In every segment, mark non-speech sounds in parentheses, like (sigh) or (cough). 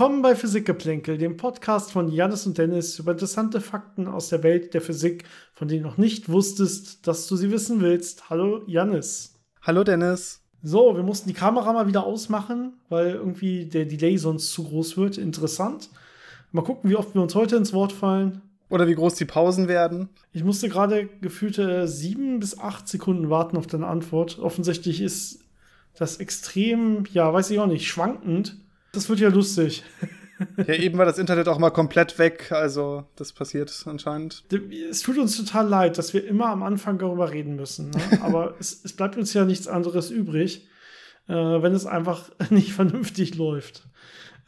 Willkommen bei Physikgeplänkel, dem Podcast von Janis und Dennis über interessante Fakten aus der Welt der Physik, von denen du noch nicht wusstest, dass du sie wissen willst. Hallo Janis. Hallo Dennis. So, wir mussten die Kamera mal wieder ausmachen, weil irgendwie der Delay sonst zu groß wird. Interessant. Mal gucken, wie oft wir uns heute ins Wort fallen. Oder wie groß die Pausen werden. Ich musste gerade gefühlte sieben bis acht Sekunden warten auf deine Antwort. Offensichtlich ist das extrem, ja, weiß ich auch nicht, schwankend. Das wird ja lustig. (laughs) Ja, eben war das Internet auch mal komplett weg, also das passiert anscheinend. Es tut uns total leid, dass wir immer am Anfang darüber reden müssen. Ne? (laughs) Aber es, es, bleibt uns ja nichts anderes übrig, äh, wenn es einfach (laughs) nicht vernünftig läuft.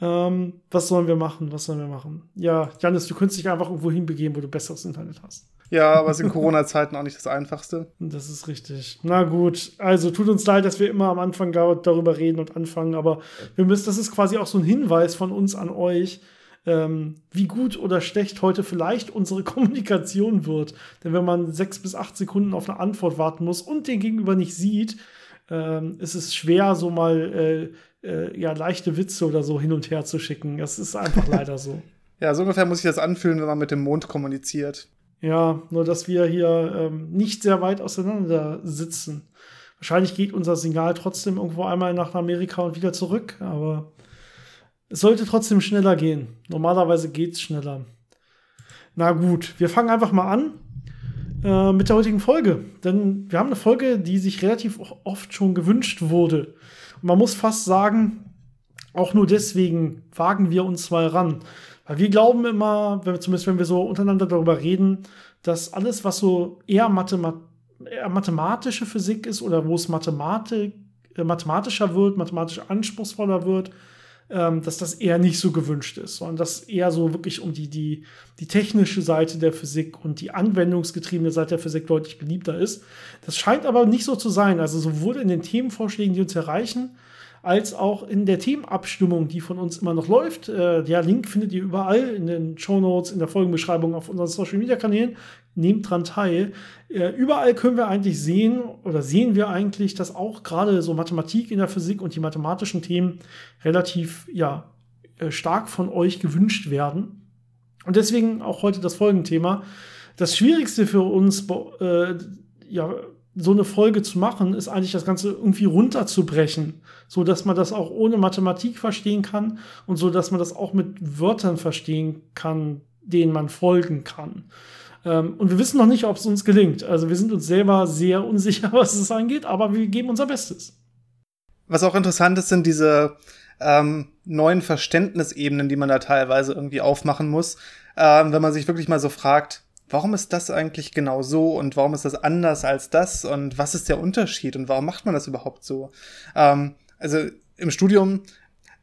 Ähm, was sollen wir machen? Was sollen wir machen? Ja, Janis, du könntest dich einfach irgendwo hinbegeben, wo du besseres Internet hast. Ja, aber es in (laughs) Corona-Zeiten auch nicht das Einfachste. Das ist richtig. Na gut, also tut uns leid, dass wir immer am Anfang darüber reden und anfangen, aber wir müssen, das ist quasi auch so ein Hinweis von uns an euch, ähm, wie gut oder schlecht heute vielleicht unsere (laughs) Kommunikation wird. Denn wenn man sechs bis acht Sekunden auf eine Antwort warten muss und den Gegenüber nicht sieht, ähm, ist es schwer, so mal äh, äh, ja, leichte Witze oder so hin und her zu schicken. Das ist einfach (laughs) leider so. Ja, so ungefähr muss ich das anfühlen, wenn man mit dem Mond kommuniziert. Ja, nur dass wir hier ähm, nicht sehr weit auseinander sitzen. Wahrscheinlich geht unser Signal trotzdem irgendwo einmal nach Amerika und wieder zurück, aber es sollte trotzdem schneller gehen. Normalerweise geht es schneller. Na gut, wir fangen einfach mal an äh, mit der heutigen Folge. Denn wir haben eine Folge, die sich relativ oft schon gewünscht wurde. Und man muss fast sagen, auch nur deswegen wagen wir uns mal ran. Wir glauben immer, wenn, zumindest wenn wir so untereinander darüber reden, dass alles, was so eher, Mathemat eher mathematische Physik ist oder wo es Mathematik, äh, mathematischer wird, mathematisch anspruchsvoller wird, ähm, dass das eher nicht so gewünscht ist, sondern dass eher so wirklich um die, die, die technische Seite der Physik und die anwendungsgetriebene Seite der Physik deutlich beliebter ist. Das scheint aber nicht so zu sein. Also sowohl in den Themenvorschlägen, die uns erreichen, als auch in der Themenabstimmung, die von uns immer noch läuft. Äh, der Link findet ihr überall in den Show Notes, in der Folgenbeschreibung auf unseren Social Media Kanälen. Nehmt dran teil. Äh, überall können wir eigentlich sehen oder sehen wir eigentlich, dass auch gerade so Mathematik in der Physik und die mathematischen Themen relativ ja, äh, stark von euch gewünscht werden. Und deswegen auch heute das Folgenthema. Das Schwierigste für uns, äh, ja, so eine Folge zu machen, ist eigentlich das Ganze irgendwie runterzubrechen, so dass man das auch ohne Mathematik verstehen kann und so dass man das auch mit Wörtern verstehen kann, denen man folgen kann. Ähm, und wir wissen noch nicht, ob es uns gelingt. Also wir sind uns selber sehr (laughs) unsicher, was es angeht, aber wir geben unser Bestes. Was auch interessant ist, sind diese ähm, neuen Verständnisebenen, die man da teilweise irgendwie aufmachen muss, ähm, wenn man sich wirklich mal so fragt, warum ist das eigentlich genau so und warum ist das anders als das und was ist der Unterschied und warum macht man das überhaupt so? Ähm, also im Studium,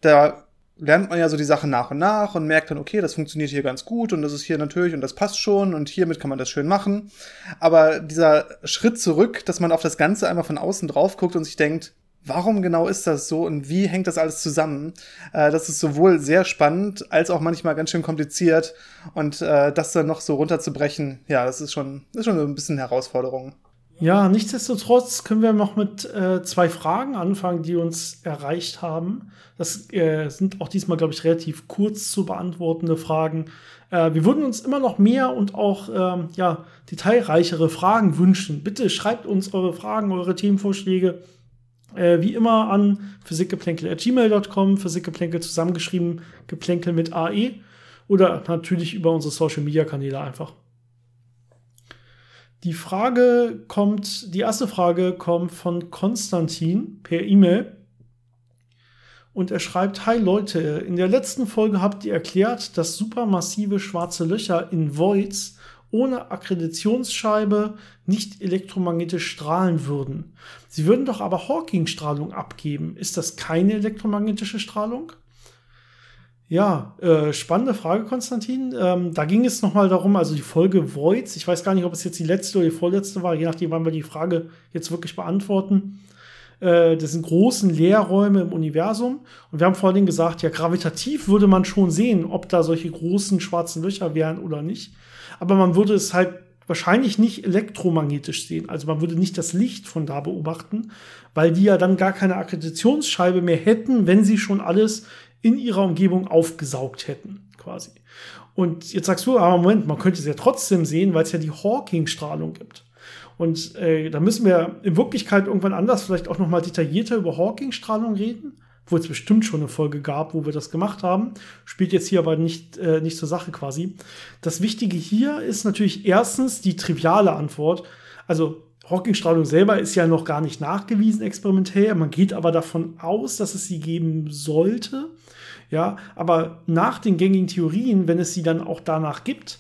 da lernt man ja so die Sachen nach und nach und merkt dann, okay, das funktioniert hier ganz gut und das ist hier natürlich und das passt schon und hiermit kann man das schön machen. Aber dieser Schritt zurück, dass man auf das Ganze einmal von außen drauf guckt und sich denkt, warum genau ist das so und wie hängt das alles zusammen? Äh, das ist sowohl sehr spannend als auch manchmal ganz schön kompliziert und äh, das dann noch so runterzubrechen, ja, das ist schon, ist schon so ein bisschen Herausforderung. Ja, nichtsdestotrotz können wir noch mit äh, zwei Fragen anfangen, die uns erreicht haben. Das äh, sind auch diesmal, glaube ich, relativ kurz zu beantwortende Fragen. Äh, wir würden uns immer noch mehr und auch ähm, ja, detailreichere Fragen wünschen. Bitte schreibt uns eure Fragen, eure Themenvorschläge äh, wie immer an physikgeplänkel.gmail.com, Physikgeplänkel zusammengeschrieben, Geplänkel mit AE oder natürlich über unsere Social Media Kanäle einfach. Die Frage kommt, die erste Frage kommt von Konstantin per E-Mail. Und er schreibt: Hi Leute, in der letzten Folge habt ihr erklärt, dass supermassive schwarze Löcher in Voids ohne Akkreditationsscheibe nicht elektromagnetisch strahlen würden. Sie würden doch aber Hawking-Strahlung abgeben. Ist das keine elektromagnetische Strahlung? Ja, äh, spannende Frage, Konstantin. Ähm, da ging es nochmal darum, also die Folge Voids, ich weiß gar nicht, ob es jetzt die letzte oder die vorletzte war, je nachdem, wann wir die Frage jetzt wirklich beantworten. Äh, das sind großen Leerräume im Universum. Und wir haben vor allen Dingen gesagt, ja, gravitativ würde man schon sehen, ob da solche großen schwarzen Löcher wären oder nicht. Aber man würde es halt wahrscheinlich nicht elektromagnetisch sehen. Also man würde nicht das Licht von da beobachten, weil die ja dann gar keine Akkreditationsscheibe mehr hätten, wenn sie schon alles in ihrer Umgebung aufgesaugt hätten, quasi. Und jetzt sagst du, aber Moment, man könnte es ja trotzdem sehen, weil es ja die Hawking-Strahlung gibt. Und äh, da müssen wir in Wirklichkeit irgendwann anders vielleicht auch noch mal detaillierter über Hawking-Strahlung reden wo es bestimmt schon eine Folge gab, wo wir das gemacht haben. Spielt jetzt hier aber nicht, äh, nicht zur Sache quasi. Das Wichtige hier ist natürlich erstens die triviale Antwort. Also Hawking-Strahlung selber ist ja noch gar nicht nachgewiesen experimentell. Man geht aber davon aus, dass es sie geben sollte. Ja, aber nach den gängigen Theorien, wenn es sie dann auch danach gibt,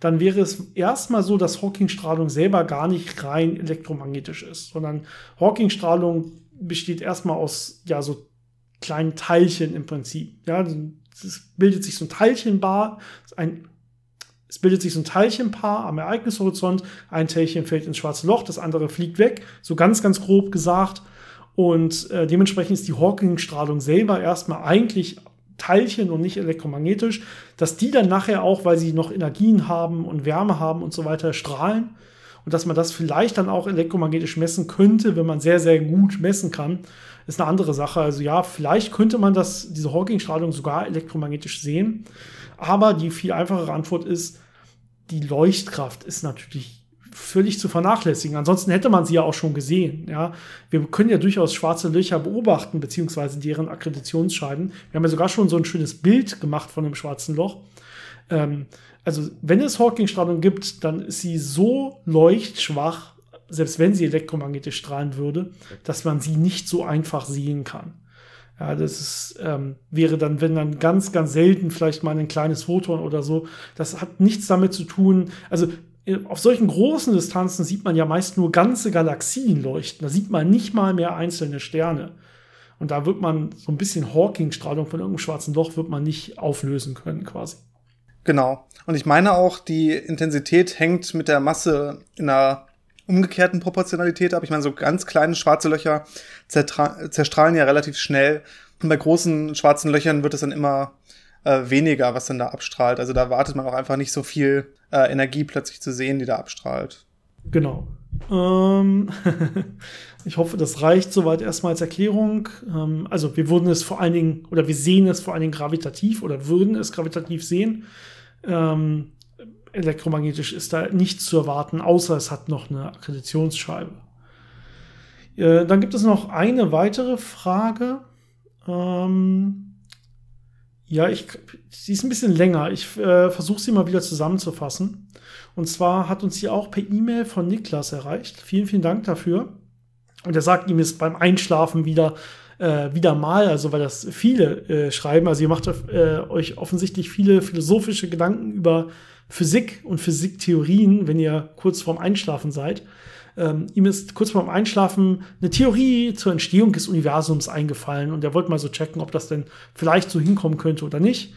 dann wäre es erstmal so, dass Hawking-Strahlung selber gar nicht rein elektromagnetisch ist, sondern Hawking-Strahlung besteht erstmal aus ja so kleinen Teilchen im Prinzip. Ja, es bildet sich so ein Teilchenbar, ein, es bildet sich so ein Teilchenpaar am Ereignishorizont. Ein Teilchen fällt ins schwarze Loch, das andere fliegt weg, so ganz, ganz grob gesagt. Und äh, dementsprechend ist die Hawking-Strahlung selber erstmal eigentlich Teilchen und nicht elektromagnetisch, dass die dann nachher auch, weil sie noch Energien haben und Wärme haben und so weiter, strahlen. Und dass man das vielleicht dann auch elektromagnetisch messen könnte, wenn man sehr, sehr gut messen kann ist eine andere Sache. Also ja, vielleicht könnte man das, diese Hawking-Strahlung sogar elektromagnetisch sehen. Aber die viel einfachere Antwort ist, die Leuchtkraft ist natürlich völlig zu vernachlässigen. Ansonsten hätte man sie ja auch schon gesehen. Ja, wir können ja durchaus schwarze Löcher beobachten, beziehungsweise deren Akkreditationsscheiben. Wir haben ja sogar schon so ein schönes Bild gemacht von einem schwarzen Loch. Ähm, also, wenn es Hawking-Strahlung gibt, dann ist sie so leuchtschwach, selbst wenn sie elektromagnetisch strahlen würde, dass man sie nicht so einfach sehen kann. Ja, das ist, ähm, wäre dann, wenn dann ganz, ganz selten vielleicht mal ein kleines Photon oder so. Das hat nichts damit zu tun. Also äh, auf solchen großen Distanzen sieht man ja meist nur ganze Galaxien leuchten. Da sieht man nicht mal mehr einzelne Sterne. Und da wird man so ein bisschen Hawking-Strahlung von irgendeinem schwarzen Loch wird man nicht auflösen können, quasi. Genau. Und ich meine auch, die Intensität hängt mit der Masse in einer umgekehrten Proportionalität ab. Ich meine, so ganz kleine schwarze Löcher zerstrahlen ja relativ schnell. Und bei großen schwarzen Löchern wird es dann immer äh, weniger, was dann da abstrahlt. Also da wartet man auch einfach nicht so viel äh, Energie plötzlich zu sehen, die da abstrahlt. Genau. Ähm (laughs) ich hoffe, das reicht soweit erstmal als Erklärung. Ähm, also wir würden es vor allen Dingen, oder wir sehen es vor allen Dingen gravitativ oder würden es gravitativ sehen. Ähm, elektromagnetisch ist da nichts zu erwarten, außer es hat noch eine Akkreditationsscheibe. Äh, dann gibt es noch eine weitere Frage. Ähm, ja, ich, sie ist ein bisschen länger. Ich äh, versuche sie mal wieder zusammenzufassen. Und zwar hat uns hier auch per E-Mail von Niklas erreicht. Vielen, vielen Dank dafür. Und er sagt, ihm ist beim Einschlafen wieder äh, wieder mal, also weil das viele äh, schreiben, also ihr macht äh, euch offensichtlich viele philosophische Gedanken über Physik und Physiktheorien, wenn ihr kurz vorm Einschlafen seid. Ähm, ihm ist kurz vorm Einschlafen eine Theorie zur Entstehung des Universums eingefallen und er wollte mal so checken, ob das denn vielleicht so hinkommen könnte oder nicht.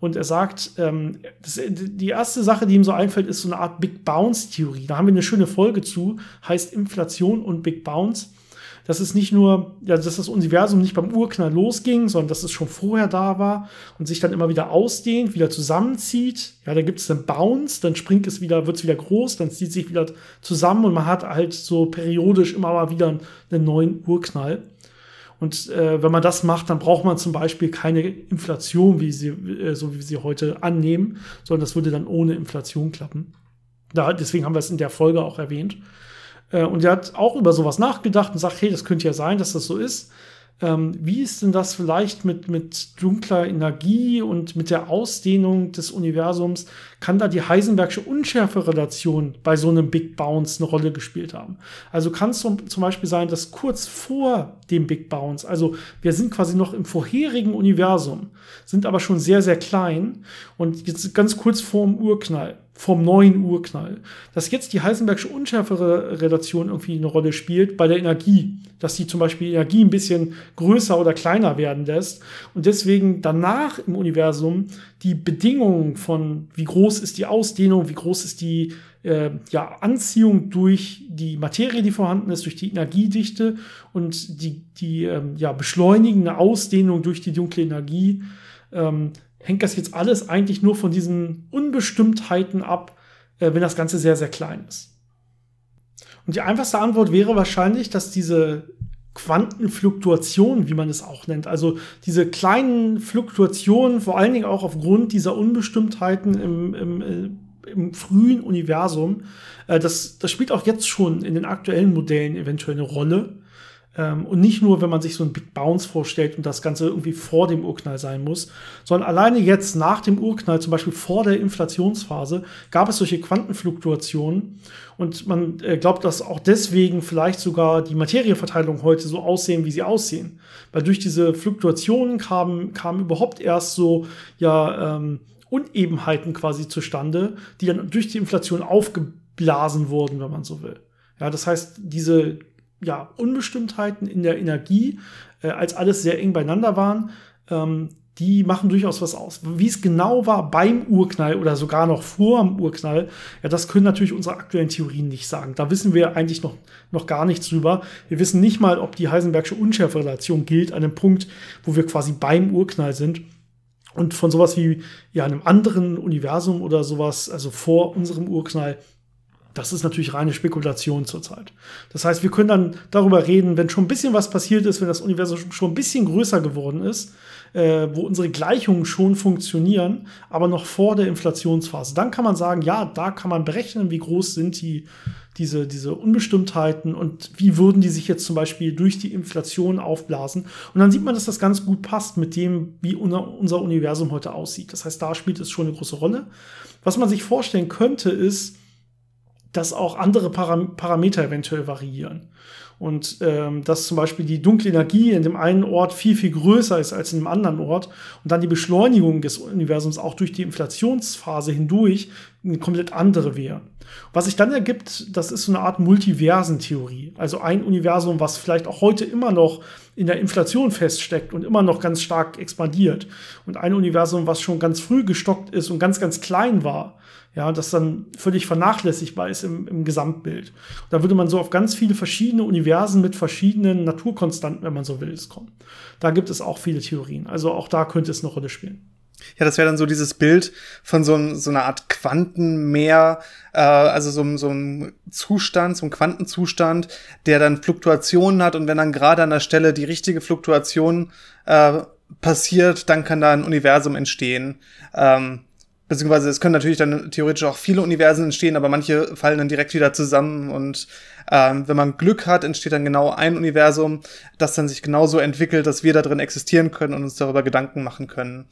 Und er sagt, ähm, das, die erste Sache, die ihm so einfällt, ist so eine Art Big Bounce-Theorie. Da haben wir eine schöne Folge zu, heißt Inflation und Big Bounce dass es nicht nur, ja, dass das Universum nicht beim Urknall losging, sondern dass es schon vorher da war und sich dann immer wieder ausdehnt, wieder zusammenzieht. Ja, da gibt es einen Bounce, dann springt es wieder, wird es wieder groß, dann zieht sich wieder zusammen und man hat halt so periodisch immer mal wieder einen neuen Urknall. Und äh, wenn man das macht, dann braucht man zum Beispiel keine Inflation, wie sie, äh, so wie wir sie heute annehmen, sondern das würde dann ohne Inflation klappen. Da, deswegen haben wir es in der Folge auch erwähnt. Äh, und er hat auch über sowas nachgedacht und sagt, hey, das könnte ja sein, dass das so ist. Ähm, wie ist denn das vielleicht mit, mit dunkler Energie und mit der Ausdehnung des Universums? Kann da die Heisenbergsche Unschärferelation bei so einem Big Bounce eine Rolle gespielt haben? Also kann es zum, zum Beispiel sein, dass kurz vor dem Big Bounce, also wir sind quasi noch im vorherigen Universum, sind aber schon sehr, sehr klein und jetzt ganz kurz vor dem Urknall vom neuen Urknall. Dass jetzt die Heisenbergsche Unschärferelation irgendwie eine Rolle spielt bei der Energie, dass die zum Beispiel Energie ein bisschen größer oder kleiner werden lässt und deswegen danach im Universum die Bedingungen von wie groß ist die Ausdehnung, wie groß ist die äh, ja, Anziehung durch die Materie, die vorhanden ist, durch die Energiedichte und die, die ähm, ja, beschleunigende Ausdehnung durch die dunkle Energie ähm, hängt das jetzt alles eigentlich nur von diesen Unbestimmtheiten ab, äh, wenn das Ganze sehr, sehr klein ist. Und die einfachste Antwort wäre wahrscheinlich, dass diese Quantenfluktuationen, wie man es auch nennt, also diese kleinen Fluktuationen, vor allen Dingen auch aufgrund dieser Unbestimmtheiten im, im, äh, im frühen Universum, äh, das, das spielt auch jetzt schon in den aktuellen Modellen eventuell eine Rolle. Ähm, und nicht nur, wenn man sich so einen Big Bounce vorstellt und das Ganze irgendwie vor dem Urknall sein muss, sondern alleine jetzt nach dem Urknall, zum Beispiel vor der Inflationsphase, gab es solche Quantenfluktuationen. Und man äh, glaubt, dass auch deswegen vielleicht sogar die Materieverteilung heute so aussehen, wie sie aussehen. Weil durch diese Fluktuationen kamen, kamen überhaupt erst so, ja, ähm, Unebenheiten quasi zustande, die dann durch die Inflation aufgeblasen wurden, wenn man so will. Ja, das heißt, diese ja, Unbestimmtheiten in der Energie, äh, als alles sehr eng beieinander waren, ähm, die machen durchaus was aus. Wie es genau war beim Urknall oder sogar noch vor dem Urknall, ja, das können natürlich unsere aktuellen Theorien nicht sagen. Da wissen wir eigentlich noch, noch gar nichts drüber. Wir wissen nicht mal, ob die Heisenbergsche Unschärferelation gilt, an einem Punkt, wo wir quasi beim Urknall sind. Und von sowas wie ja, einem anderen Universum oder sowas, also vor unserem Urknall, das ist natürlich reine Spekulation zurzeit. Das heißt, wir können dann darüber reden, wenn schon ein bisschen was passiert ist, wenn das Universum schon ein bisschen größer geworden ist, äh, wo unsere Gleichungen schon funktionieren, aber noch vor der Inflationsphase. Dann kann man sagen, ja, da kann man berechnen, wie groß sind die, diese, diese Unbestimmtheiten und wie würden die sich jetzt zum Beispiel durch die Inflation aufblasen. Und dann sieht man, dass das ganz gut passt mit dem, wie unser Universum heute aussieht. Das heißt, da spielt es schon eine große Rolle. Was man sich vorstellen könnte, ist, dass auch andere Param Parameter eventuell variieren. Und ähm, dass zum Beispiel die dunkle Energie in dem einen Ort viel, viel größer ist als in einem anderen Ort und dann die Beschleunigung des Universums auch durch die Inflationsphase hindurch eine komplett andere wäre. Was sich dann ergibt, das ist so eine Art Multiversentheorie. Also ein Universum, was vielleicht auch heute immer noch in der Inflation feststeckt und immer noch ganz stark expandiert. Und ein Universum, was schon ganz früh gestockt ist und ganz, ganz klein war ja, das dann völlig vernachlässigbar ist im, im Gesamtbild. Da würde man so auf ganz viele verschiedene Universen mit verschiedenen Naturkonstanten, wenn man so will, kommen. Da gibt es auch viele Theorien. Also auch da könnte es eine Rolle spielen. Ja, das wäre dann so dieses Bild von so, so einer Art Quantenmeer, äh, also so, so einem Zustand, so einem Quantenzustand, der dann Fluktuationen hat und wenn dann gerade an der Stelle die richtige Fluktuation äh, passiert, dann kann da ein Universum entstehen. Ähm, beziehungsweise es können natürlich dann theoretisch auch viele Universen entstehen, aber manche fallen dann direkt wieder zusammen und ähm, wenn man Glück hat, entsteht dann genau ein Universum, das dann sich genauso entwickelt, dass wir da drin existieren können und uns darüber Gedanken machen können.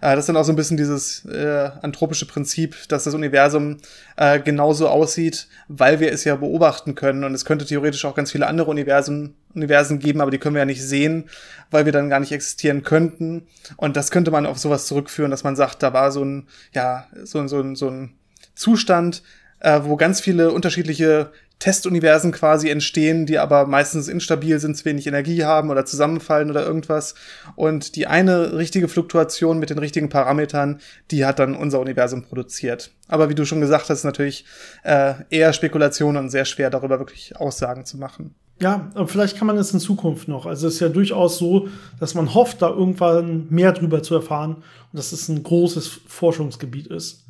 Äh, das ist dann auch so ein bisschen dieses äh, anthropische Prinzip, dass das Universum äh, genauso aussieht, weil wir es ja beobachten können. Und es könnte theoretisch auch ganz viele andere Universen, Universen geben, aber die können wir ja nicht sehen, weil wir dann gar nicht existieren könnten. Und das könnte man auf sowas zurückführen, dass man sagt, da war so ein, ja, so, so, so ein Zustand, äh, wo ganz viele unterschiedliche Testuniversen quasi entstehen, die aber meistens instabil sind, zu wenig Energie haben oder zusammenfallen oder irgendwas. Und die eine richtige Fluktuation mit den richtigen Parametern, die hat dann unser Universum produziert. Aber wie du schon gesagt hast, natürlich äh, eher Spekulation und sehr schwer darüber wirklich Aussagen zu machen. Ja, vielleicht kann man es in Zukunft noch. Also es ist ja durchaus so, dass man hofft, da irgendwann mehr drüber zu erfahren und dass es ein großes Forschungsgebiet ist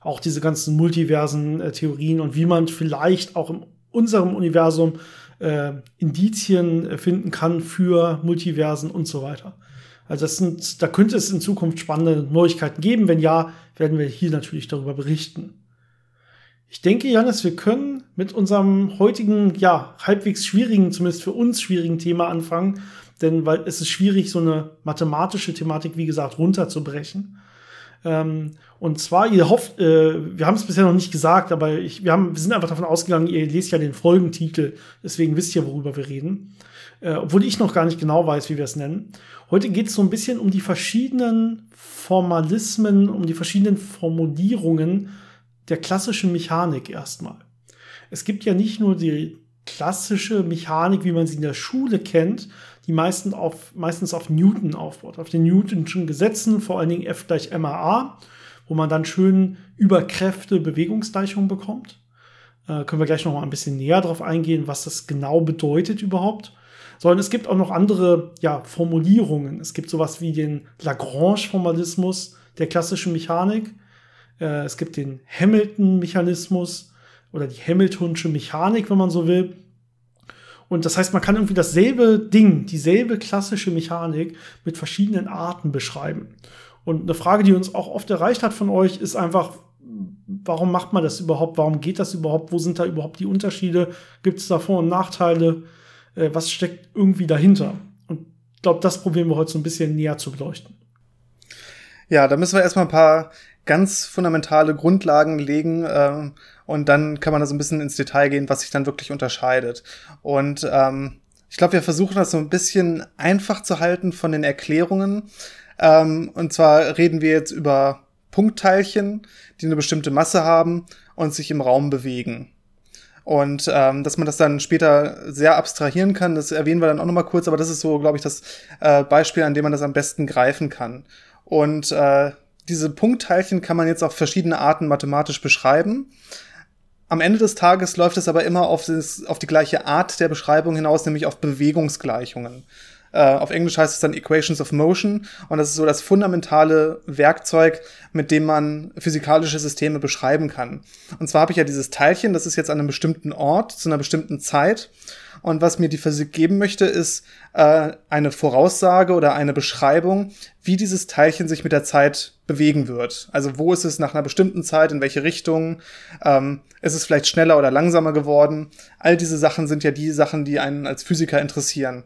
auch diese ganzen multiversen äh, Theorien und wie man vielleicht auch in unserem Universum äh, Indizien äh, finden kann für Multiversen und so weiter. Also das sind, da könnte es in Zukunft spannende Neuigkeiten geben. Wenn ja, werden wir hier natürlich darüber berichten. Ich denke, Janis, wir können mit unserem heutigen, ja, halbwegs schwierigen, zumindest für uns schwierigen Thema anfangen. Denn weil es ist schwierig, so eine mathematische Thematik, wie gesagt, runterzubrechen. Ähm, und zwar, ihr hofft, äh, wir haben es bisher noch nicht gesagt, aber ich, wir, haben, wir sind einfach davon ausgegangen, ihr lest ja den Folgentitel, deswegen wisst ihr, worüber wir reden. Äh, obwohl ich noch gar nicht genau weiß, wie wir es nennen. Heute geht es so ein bisschen um die verschiedenen Formalismen, um die verschiedenen Formulierungen der klassischen Mechanik erstmal. Es gibt ja nicht nur die klassische Mechanik, wie man sie in der Schule kennt, die meisten auf, meistens auf Newton aufbaut, auf den Newtonschen Gesetzen, vor allen Dingen F gleich MAA, wo man dann schön über Kräfte Bewegungsgleichungen bekommt. Äh, können wir gleich noch mal ein bisschen näher darauf eingehen, was das genau bedeutet überhaupt. Sondern es gibt auch noch andere ja, Formulierungen. Es gibt sowas wie den Lagrange-Formalismus der klassischen Mechanik. Äh, es gibt den Hamilton-Mechanismus oder die Hamiltonsche Mechanik, wenn man so will. Und das heißt, man kann irgendwie dasselbe Ding, dieselbe klassische Mechanik mit verschiedenen Arten beschreiben. Und eine Frage, die uns auch oft erreicht hat von euch, ist einfach, warum macht man das überhaupt? Warum geht das überhaupt? Wo sind da überhaupt die Unterschiede? Gibt es da Vor- und Nachteile? Äh, was steckt irgendwie dahinter? Und ich glaube, das probieren wir heute so ein bisschen näher zu beleuchten. Ja, da müssen wir erstmal ein paar ganz fundamentale Grundlagen legen ähm, und dann kann man da so ein bisschen ins Detail gehen, was sich dann wirklich unterscheidet. Und ähm, ich glaube, wir versuchen das so ein bisschen einfach zu halten von den Erklärungen. Ähm, und zwar reden wir jetzt über Punktteilchen, die eine bestimmte Masse haben und sich im Raum bewegen. Und ähm, dass man das dann später sehr abstrahieren kann, das erwähnen wir dann auch nochmal kurz, aber das ist so, glaube ich, das äh, Beispiel, an dem man das am besten greifen kann. Und äh, diese Punktteilchen kann man jetzt auf verschiedene Arten mathematisch beschreiben. Am Ende des Tages läuft es aber immer auf, das, auf die gleiche Art der Beschreibung hinaus, nämlich auf Bewegungsgleichungen. Äh, auf Englisch heißt es dann Equations of Motion und das ist so das fundamentale Werkzeug, mit dem man physikalische Systeme beschreiben kann. Und zwar habe ich ja dieses Teilchen, das ist jetzt an einem bestimmten Ort zu einer bestimmten Zeit und was mir die Physik geben möchte, ist äh, eine Voraussage oder eine Beschreibung, wie dieses Teilchen sich mit der Zeit bewegen wird. Also wo ist es nach einer bestimmten Zeit, in welche Richtung, ähm, ist es vielleicht schneller oder langsamer geworden. All diese Sachen sind ja die Sachen, die einen als Physiker interessieren.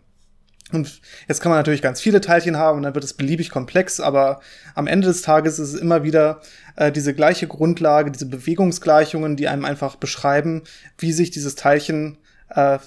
Und jetzt kann man natürlich ganz viele Teilchen haben und dann wird es beliebig komplex, aber am Ende des Tages ist es immer wieder äh, diese gleiche Grundlage, diese Bewegungsgleichungen, die einem einfach beschreiben, wie sich dieses Teilchen äh,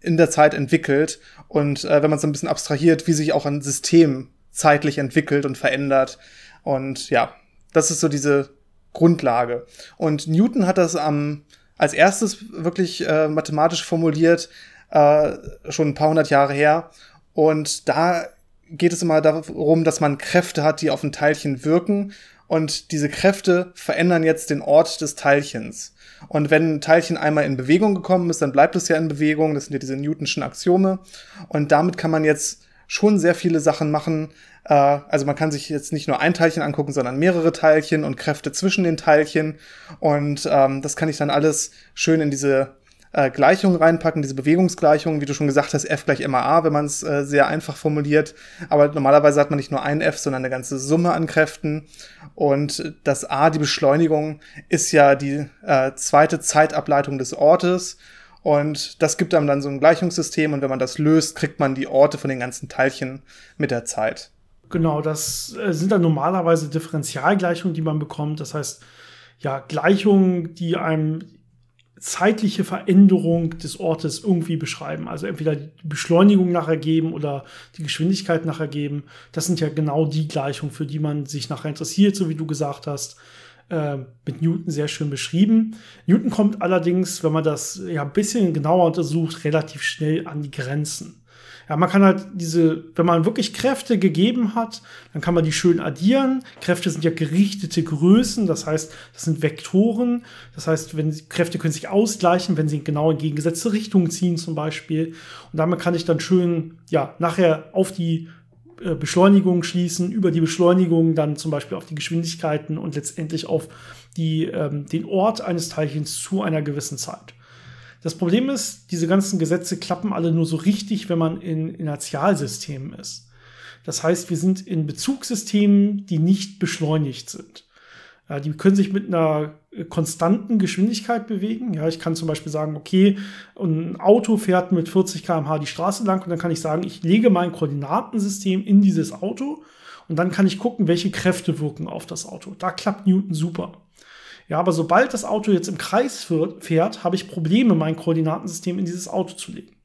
in der Zeit entwickelt und äh, wenn man es ein bisschen abstrahiert, wie sich auch ein System zeitlich entwickelt und verändert. Und ja, das ist so diese Grundlage. Und Newton hat das am als erstes wirklich äh, mathematisch formuliert, äh, schon ein paar hundert Jahre her. Und da geht es immer darum, dass man Kräfte hat, die auf ein Teilchen wirken. Und diese Kräfte verändern jetzt den Ort des Teilchens. Und wenn ein Teilchen einmal in Bewegung gekommen ist, dann bleibt es ja in Bewegung. Das sind ja diese Newtonschen Axiome. Und damit kann man jetzt schon sehr viele Sachen machen. Äh, also man kann sich jetzt nicht nur ein Teilchen angucken, sondern mehrere Teilchen und Kräfte zwischen den Teilchen. Und ähm, das kann ich dann alles schön in diese äh, Gleichungen reinpacken, diese Bewegungsgleichungen, wie du schon gesagt hast, F gleich immer A, wenn man es äh, sehr einfach formuliert. Aber normalerweise hat man nicht nur ein F, sondern eine ganze Summe an Kräften. Und das A, die Beschleunigung, ist ja die äh, zweite Zeitableitung des Ortes. Und das gibt einem dann so ein Gleichungssystem. Und wenn man das löst, kriegt man die Orte von den ganzen Teilchen mit der Zeit. Genau, das äh, sind dann normalerweise Differentialgleichungen, die man bekommt. Das heißt, ja, Gleichungen, die einem zeitliche Veränderung des Ortes irgendwie beschreiben. Also entweder die Beschleunigung nachher geben oder die Geschwindigkeit nachher geben. Das sind ja genau die Gleichungen, für die man sich nachher interessiert, so wie du gesagt hast. Äh, mit Newton sehr schön beschrieben. Newton kommt allerdings, wenn man das ja ein bisschen genauer untersucht, relativ schnell an die Grenzen. Ja, man kann halt diese, wenn man wirklich Kräfte gegeben hat, dann kann man die schön addieren. Kräfte sind ja gerichtete Größen, das heißt, das sind Vektoren. Das heißt, wenn Kräfte können sich ausgleichen, wenn sie genau in gegengesetzte Richtungen ziehen, zum Beispiel. Und damit kann ich dann schön, ja, nachher auf die äh, Beschleunigung schließen, über die Beschleunigung dann zum Beispiel auf die Geschwindigkeiten und letztendlich auf die, ähm, den Ort eines Teilchens zu einer gewissen Zeit. Das Problem ist, diese ganzen Gesetze klappen alle nur so richtig, wenn man in Inertialsystemen ist. Das heißt, wir sind in Bezugssystemen, die nicht beschleunigt sind. Die können sich mit einer konstanten Geschwindigkeit bewegen. Ja, ich kann zum Beispiel sagen, okay, ein Auto fährt mit 40 km/h die Straße lang und dann kann ich sagen, ich lege mein Koordinatensystem in dieses Auto und dann kann ich gucken, welche Kräfte wirken auf das Auto. Da klappt Newton super. Ja, aber sobald das Auto jetzt im Kreis fährt, habe ich Probleme, mein Koordinatensystem in dieses Auto zu legen.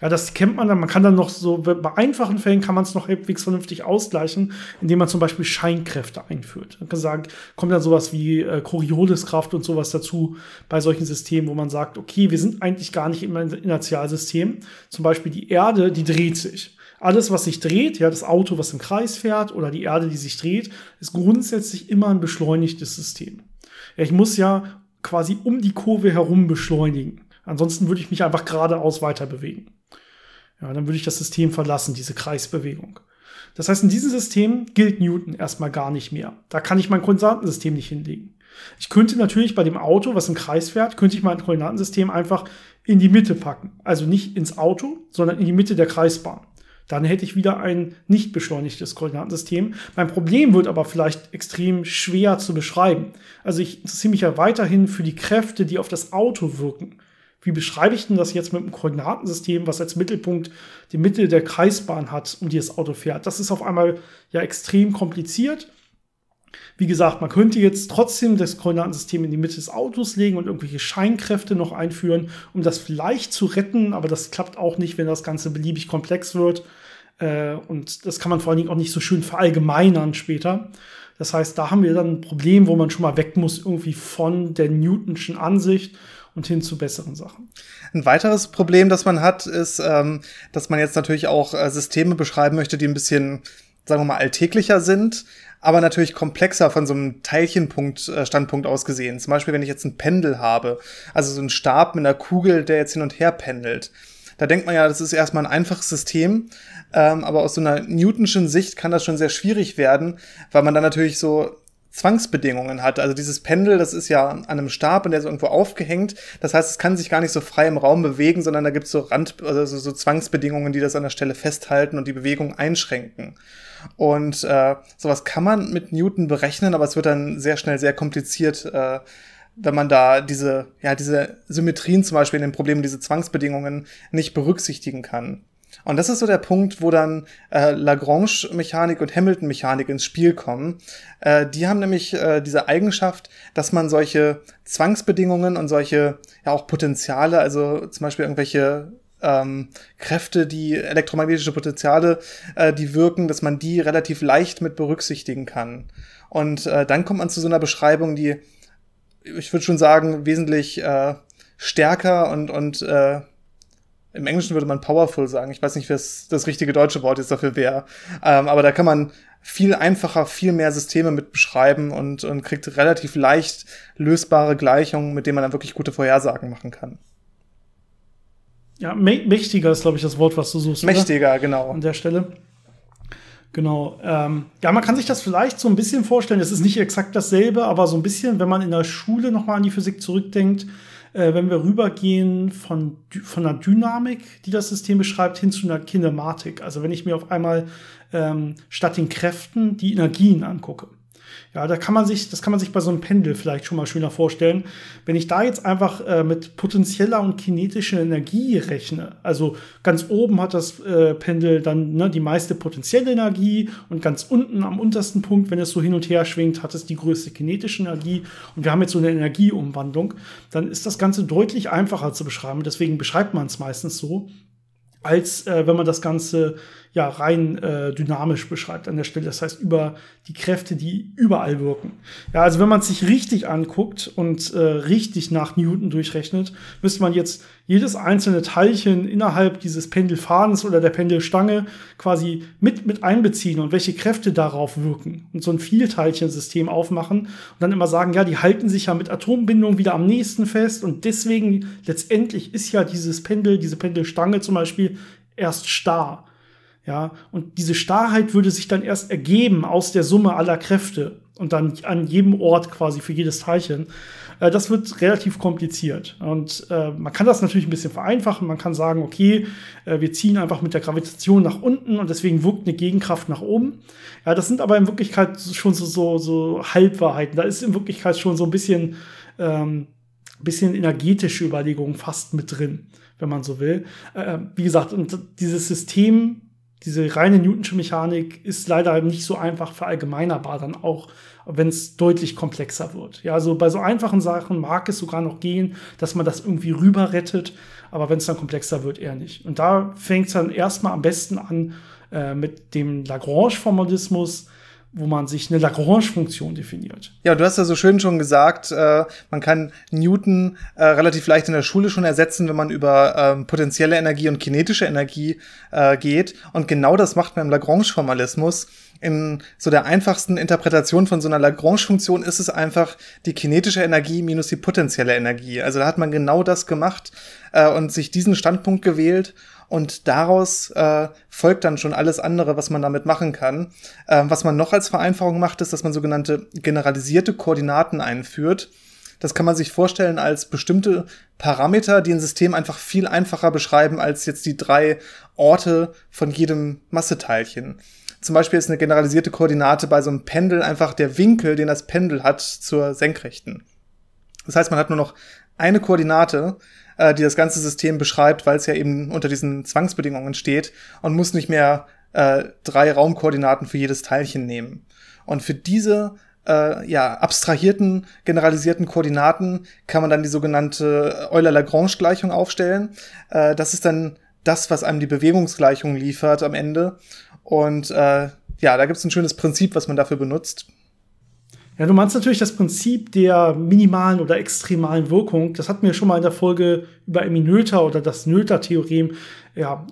Ja, das kennt man dann. Man kann dann noch so, bei einfachen Fällen kann man es noch halbwegs vernünftig ausgleichen, indem man zum Beispiel Scheinkräfte einführt. Man kann sagen, kommt dann sowas wie äh, Corioliskraft und sowas dazu bei solchen Systemen, wo man sagt, okay, wir sind eigentlich gar nicht im Inertialsystem. Zum Beispiel die Erde, die dreht sich. Alles, was sich dreht, ja, das Auto, was im Kreis fährt oder die Erde, die sich dreht, ist grundsätzlich immer ein beschleunigtes System. Ich muss ja quasi um die Kurve herum beschleunigen. Ansonsten würde ich mich einfach geradeaus weiter bewegen. Ja, dann würde ich das System verlassen, diese Kreisbewegung. Das heißt, in diesem System gilt Newton erstmal gar nicht mehr. Da kann ich mein Konstantensystem nicht hinlegen. Ich könnte natürlich bei dem Auto, was im Kreis fährt, könnte ich mein Koordinatensystem einfach in die Mitte packen. Also nicht ins Auto, sondern in die Mitte der Kreisbahn. Dann hätte ich wieder ein nicht beschleunigtes Koordinatensystem. Mein Problem wird aber vielleicht extrem schwer zu beschreiben. Also ich interessiere mich ja weiterhin für die Kräfte, die auf das Auto wirken. Wie beschreibe ich denn das jetzt mit einem Koordinatensystem, was als Mittelpunkt die Mitte der Kreisbahn hat, um die das Auto fährt? Das ist auf einmal ja extrem kompliziert. Wie gesagt, man könnte jetzt trotzdem das Koordinatensystem in die Mitte des Autos legen und irgendwelche Scheinkräfte noch einführen, um das vielleicht zu retten, aber das klappt auch nicht, wenn das Ganze beliebig komplex wird. Äh, und das kann man vor allen Dingen auch nicht so schön verallgemeinern später. Das heißt, da haben wir dann ein Problem, wo man schon mal weg muss, irgendwie von der Newtonschen Ansicht und hin zu besseren Sachen. Ein weiteres Problem, das man hat, ist, ähm, dass man jetzt natürlich auch äh, Systeme beschreiben möchte, die ein bisschen, sagen wir mal, alltäglicher sind aber natürlich komplexer von so einem Teilchenpunkt, äh, aus gesehen. Zum Beispiel, wenn ich jetzt ein Pendel habe, also so ein Stab mit einer Kugel, der jetzt hin und her pendelt. Da denkt man ja, das ist erstmal ein einfaches System, ähm, aber aus so einer Newtonschen Sicht kann das schon sehr schwierig werden, weil man dann natürlich so Zwangsbedingungen hat. Also dieses Pendel, das ist ja an einem Stab und der ist irgendwo aufgehängt. Das heißt, es kann sich gar nicht so frei im Raum bewegen, sondern da gibt es so Rand, also so Zwangsbedingungen, die das an der Stelle festhalten und die Bewegung einschränken. Und äh, sowas kann man mit Newton berechnen, aber es wird dann sehr schnell sehr kompliziert, äh, wenn man da diese, ja, diese Symmetrien zum Beispiel in den Problemen, diese Zwangsbedingungen nicht berücksichtigen kann. Und das ist so der Punkt, wo dann äh, Lagrange-Mechanik und Hamilton-Mechanik ins Spiel kommen. Äh, die haben nämlich äh, diese Eigenschaft, dass man solche Zwangsbedingungen und solche ja auch Potenziale, also zum Beispiel irgendwelche ähm, Kräfte, die elektromagnetische Potenziale, äh, die wirken, dass man die relativ leicht mit berücksichtigen kann. Und äh, dann kommt man zu so einer Beschreibung, die, ich würde schon sagen, wesentlich äh, stärker und, und äh, im Englischen würde man powerful sagen. Ich weiß nicht, was das richtige deutsche Wort jetzt dafür wäre. Ähm, aber da kann man viel einfacher, viel mehr Systeme mit beschreiben und, und kriegt relativ leicht lösbare Gleichungen, mit denen man dann wirklich gute Vorhersagen machen kann. Ja, mächtiger ist, glaube ich, das Wort, was du suchst. Mächtiger, oder? genau. An der Stelle. Genau. Ähm, ja, man kann sich das vielleicht so ein bisschen vorstellen. Es ist nicht exakt dasselbe, aber so ein bisschen, wenn man in der Schule nochmal an die Physik zurückdenkt, äh, wenn wir rübergehen von, von einer Dynamik, die das System beschreibt, hin zu einer Kinematik. Also wenn ich mir auf einmal ähm, statt den Kräften die Energien angucke. Ja, da kann man sich, das kann man sich bei so einem Pendel vielleicht schon mal schöner vorstellen. Wenn ich da jetzt einfach äh, mit potenzieller und kinetischer Energie rechne, also ganz oben hat das äh, Pendel dann ne, die meiste potenzielle Energie und ganz unten am untersten Punkt, wenn es so hin und her schwingt, hat es die größte kinetische Energie und wir haben jetzt so eine Energieumwandlung, dann ist das Ganze deutlich einfacher zu beschreiben. Deswegen beschreibt man es meistens so als äh, wenn man das Ganze ja rein äh, dynamisch beschreibt an der Stelle. Das heißt über die Kräfte, die überall wirken. Ja, also wenn man sich richtig anguckt und äh, richtig nach Newton durchrechnet, müsste man jetzt jedes einzelne Teilchen innerhalb dieses Pendelfadens oder der Pendelstange quasi mit mit einbeziehen und welche Kräfte darauf wirken und so ein Vielteilchensystem aufmachen und dann immer sagen, ja, die halten sich ja mit Atombindung wieder am nächsten fest und deswegen letztendlich ist ja dieses Pendel, diese Pendelstange zum Beispiel erst starr. Ja, und diese Starrheit würde sich dann erst ergeben aus der Summe aller Kräfte und dann an jedem Ort quasi für jedes Teilchen. Äh, das wird relativ kompliziert. Und äh, man kann das natürlich ein bisschen vereinfachen. Man kann sagen, okay, äh, wir ziehen einfach mit der Gravitation nach unten und deswegen wirkt eine Gegenkraft nach oben. Ja, das sind aber in Wirklichkeit schon so, so, so Halbwahrheiten. Da ist in Wirklichkeit schon so ein bisschen, ähm, bisschen energetische Überlegung fast mit drin, wenn man so will. Äh, wie gesagt, und dieses System diese reine Newtonsche Mechanik ist leider nicht so einfach verallgemeinerbar, dann auch, wenn es deutlich komplexer wird. Ja, also bei so einfachen Sachen mag es sogar noch gehen, dass man das irgendwie rüber rettet, aber wenn es dann komplexer wird, eher nicht. Und da fängt es dann erstmal am besten an äh, mit dem Lagrange-Formalismus, wo man sich eine Lagrange-Funktion definiert. Ja, du hast ja so schön schon gesagt, äh, man kann Newton äh, relativ leicht in der Schule schon ersetzen, wenn man über ähm, potenzielle Energie und kinetische Energie äh, geht. Und genau das macht man im Lagrange-Formalismus. In so der einfachsten Interpretation von so einer Lagrange-Funktion ist es einfach die kinetische Energie minus die potenzielle Energie. Also da hat man genau das gemacht äh, und sich diesen Standpunkt gewählt Und daraus äh, folgt dann schon alles andere, was man damit machen kann. Ähm, was man noch als Vereinfachung macht, ist, dass man sogenannte generalisierte Koordinaten einführt. Das kann man sich vorstellen als bestimmte Parameter, die ein System einfach viel einfacher beschreiben als jetzt die drei Orte von jedem Masseteilchen. Zum Beispiel ist eine generalisierte Koordinate bei so einem Pendel einfach der Winkel, den das Pendel hat zur Senkrechten. Das heißt, man hat nur noch eine Koordinate, äh, die das ganze System beschreibt, weil es ja eben unter diesen Zwangsbedingungen steht und muss nicht mehr äh, drei Raumkoordinaten für jedes Teilchen nehmen. Und für diese äh, ja, abstrahierten, generalisierten Koordinaten kann man dann die sogenannte Euler-Lagrange-Gleichung aufstellen. Äh, das ist dann das, was einem die Bewegungsgleichung liefert am Ende. Und äh, ja, da gibt es ein schönes Prinzip, was man dafür benutzt. Ja, du meinst natürlich das Prinzip der minimalen oder extremalen Wirkung. Das hatten wir schon mal in der Folge über Emmy Noether oder das Noether-Theorem ja,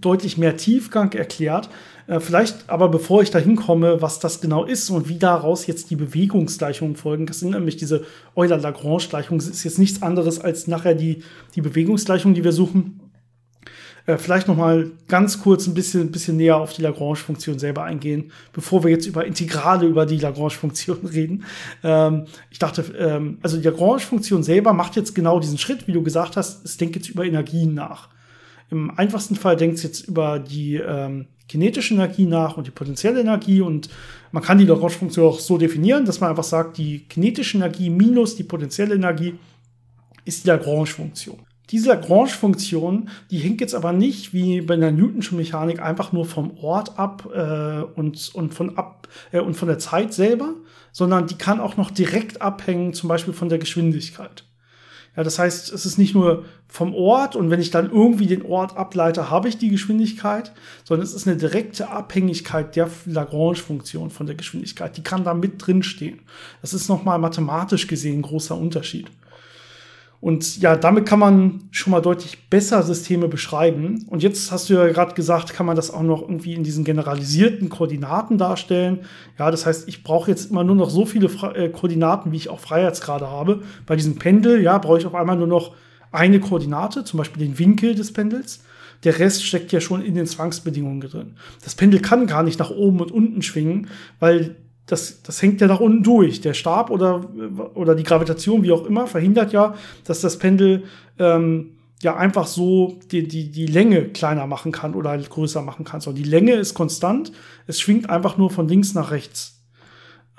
deutlich mehr Tiefgang erklärt. Äh, vielleicht aber bevor ich da hinkomme, was das genau ist und wie daraus jetzt die Bewegungsgleichungen folgen, das sind nämlich diese Euler-Lagrange-Gleichungen, das ist jetzt nichts anderes als nachher die, die Bewegungsgleichung, die wir suchen. Äh, vielleicht noch mal ganz kurz ein bisschen, ein bisschen näher auf die Lagrange-Funktion selber eingehen, bevor wir jetzt über Integrale über die Lagrange-Funktion (laughs) reden. Ähm, ich dachte, ähm, also die Lagrange-Funktion selber macht jetzt genau diesen Schritt, wie du gesagt hast, es denkt jetzt über Energien nach. Im einfachsten Fall denkt es jetzt über die ähm, kinetische Energie nach und die potenzielle Energie und man kann die Lagrange-Funktion auch so definieren, dass man einfach sagt, die kinetische Energie minus die potenzielle Energie ist die Lagrange-Funktion. Diese Lagrange-Funktion, die hängt jetzt aber nicht wie bei der Newtonschen Mechanik einfach nur vom Ort ab äh, und, und, von ab, äh, und von der Zeit selber, sondern die kann auch noch direkt abhängen, zum Beispiel von der Geschwindigkeit. Ja, das heißt, es ist nicht nur vom Ort und wenn ich dann irgendwie den Ort ableite, habe ich die Geschwindigkeit, sondern es ist eine direkte Abhängigkeit der Lagrange-Funktion von der Geschwindigkeit. Die kann da mit drin stehen. Das ist nochmal mathematisch gesehen ein großer Unterschied. Und ja, damit kann man schon mal deutlich besser Systeme beschreiben. Und jetzt hast du ja gerade gesagt, kann man das auch noch irgendwie in diesen generalisierten Koordinaten darstellen. Ja, das heißt, ich brauche jetzt immer nur noch so viele äh, Koordinaten, wie ich auch Freiheitsgrade habe. Bei diesem Pendel, ja, brauche ich auf einmal nur noch eine Koordinate, zum Beispiel den Winkel des Pendels. Der Rest steckt ja schon in den Zwangsbedingungen drin. Das Pendel kann gar nicht nach oben und unten schwingen, weil das, das hängt ja nach unten durch. Der Stab oder, oder die Gravitation, wie auch immer, verhindert ja, dass das Pendel ähm, ja einfach so die, die, die Länge kleiner machen kann oder halt größer machen kann. So, die Länge ist konstant, es schwingt einfach nur von links nach rechts.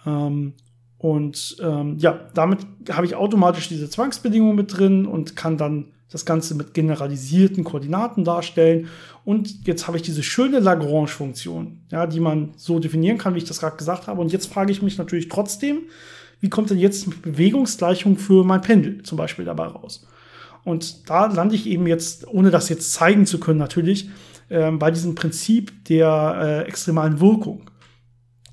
Ähm, und ähm, ja, damit habe ich automatisch diese Zwangsbedingungen mit drin und kann dann das Ganze mit generalisierten Koordinaten darstellen. Und jetzt habe ich diese schöne Lagrange-Funktion, ja, die man so definieren kann, wie ich das gerade gesagt habe. Und jetzt frage ich mich natürlich trotzdem, wie kommt denn jetzt eine Bewegungsgleichung für mein Pendel zum Beispiel dabei raus? Und da lande ich eben jetzt, ohne das jetzt zeigen zu können natürlich, äh, bei diesem Prinzip der äh, extremalen Wirkung.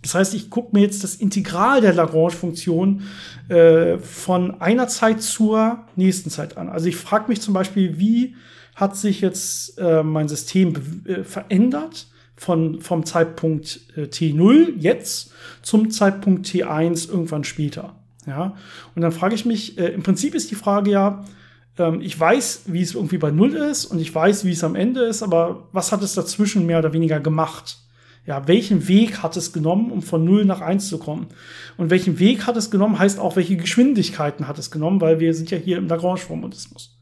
Das heißt, ich gucke mir jetzt das Integral der Lagrange-Funktion äh, von einer Zeit zur nächsten Zeit an. Also ich frage mich zum Beispiel, wie hat sich jetzt äh, mein System äh, verändert von, vom Zeitpunkt äh, T0 jetzt zum Zeitpunkt T1 irgendwann später. Ja? Und dann frage ich mich, äh, im Prinzip ist die Frage ja, ähm, ich weiß, wie es irgendwie bei Null ist und ich weiß, wie es am Ende ist, aber was hat es dazwischen mehr oder weniger gemacht? Ja, welchen Weg hat es genommen, um von 0 nach 1 zu kommen? Und welchen Weg hat es genommen, heißt auch, welche Geschwindigkeiten hat es genommen, weil wir sind ja hier im Lagrange-Formalismus.